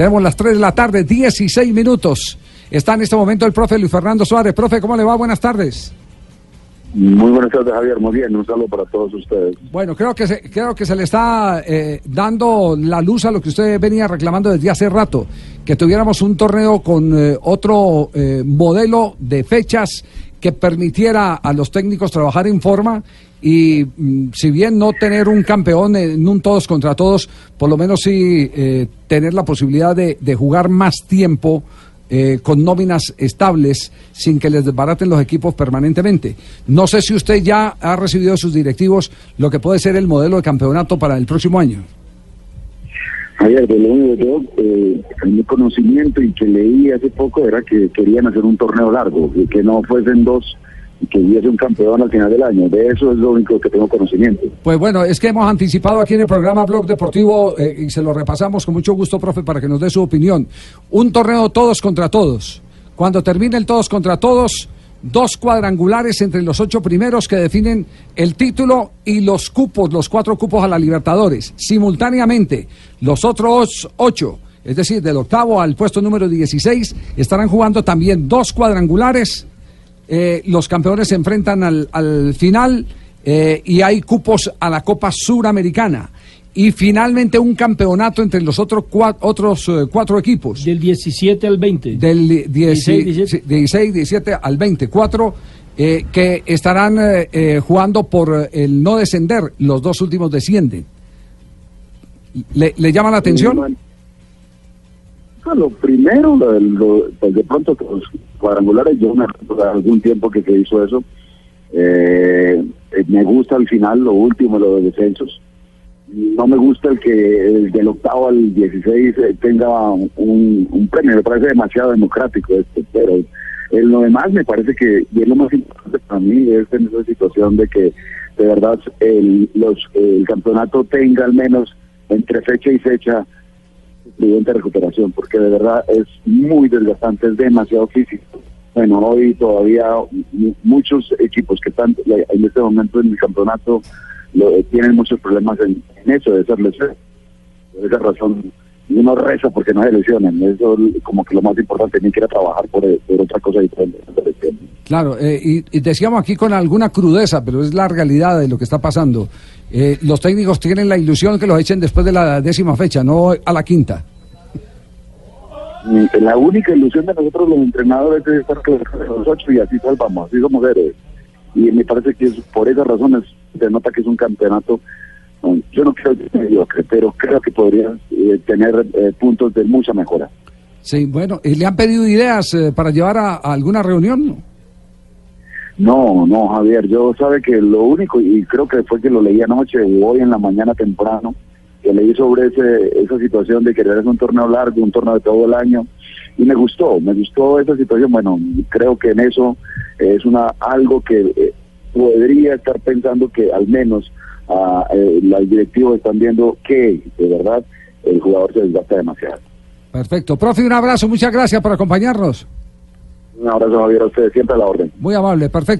Tenemos las 3 de la tarde, 16 minutos. Está en este momento el profe Luis Fernando Suárez. Profe, ¿cómo le va? Buenas tardes. Muy buenas tardes, Javier. Muy bien, un saludo para todos ustedes. Bueno, creo que se, creo que se le está eh, dando la luz a lo que usted venía reclamando desde hace rato, que tuviéramos un torneo con eh, otro eh, modelo de fechas que permitiera a los técnicos trabajar en forma y mm, si bien no tener un campeón en un todos contra todos, por lo menos sí eh, tener la posibilidad de, jugar más tiempo eh, con nóminas estables sin que les desbaraten los equipos permanentemente. No sé si usted ya ha recibido de sus directivos lo que puede ser el modelo de campeonato para el próximo año. Javier, de lo único yo, eh, mi conocimiento y que leí hace poco era que querían hacer un torneo largo, y que no fuesen dos y que hubiese un campeón al final del año. De eso es lo único que tengo conocimiento. Pues bueno, es que hemos anticipado aquí en el programa Blog Deportivo eh, y se lo repasamos con mucho gusto, profe, para que nos dé su opinión. Un torneo todos contra todos. Cuando termine el todos contra todos, dos cuadrangulares entre los ocho primeros que definen el título y los cupos, los cuatro cupos a la Libertadores. Simultáneamente, los otros ocho, es decir, del octavo al puesto número 16, estarán jugando también dos cuadrangulares. Eh, los campeones se enfrentan al, al final eh, y hay cupos a la Copa Suramericana. Y finalmente un campeonato entre los otros cuatro, otros eh, cuatro equipos. Del 17 al 20. Del 16, 17. 16, 17 al 24, eh, que estarán eh, eh, jugando por el no descender. Los dos últimos descienden. ¿Le, le llama la atención? Ah, Lo primero, lo, lo- pues de pronto los cuadrangulares, yo me algún tiempo que se hizo eso. Eh, eh, me gusta al final, lo último, lo de descensos. No me gusta el que el del octavo al 16 eh, tenga un, premio, me parece demasiado democrático esto, pero en lo demás me parece que, y es lo más importante para mí, es en esa situación de que de verdad el, los, el campeonato tenga al menos entre fecha y fecha prudente recuperación, porque de verdad es muy desgastante, es demasiado físico. Bueno, hoy todavía mu- muchos equipos que están en este momento en el campeonato lo- eh, tienen muchos problemas en, eso, de ser lesiones. Por esa razón, uno reza porque no se lesionen. Eso es como que lo más importante, ni quiera trabajar por, por otra cosa. Claro, eh, y, y decíamos aquí con alguna crudeza, pero es la realidad de lo que está pasando. Eh, los técnicos tienen la ilusión que los echen después de la décima fecha, no a la quinta. Y La única ilusión de nosotros los entrenadores es estar con los ocho y así salvamos, así somos héroes. Y me parece que es, por esas razones se nota que es un campeonato, no, yo no creo que mediocre, pero creo que podría eh, tener eh, puntos de mucha mejora. Sí, bueno, ¿y le han pedido ideas eh, para llevar a, a alguna reunión? No, no, Javier, yo sabe que lo único, y creo que fue que lo leí anoche o hoy en la mañana temprano, que leí sobre ese, esa situación de querer hacer un torneo largo, un torneo de todo el año, y me gustó, me gustó esa situación, bueno, creo que en eso es una algo que eh, podría estar pensando que al menos ah, eh, los directivos están viendo que de verdad el jugador se desgasta demasiado. Perfecto. Profe, un abrazo, muchas gracias por acompañarnos. Un abrazo, Javier, a ustedes, siempre a la orden. Muy amable, perfecto.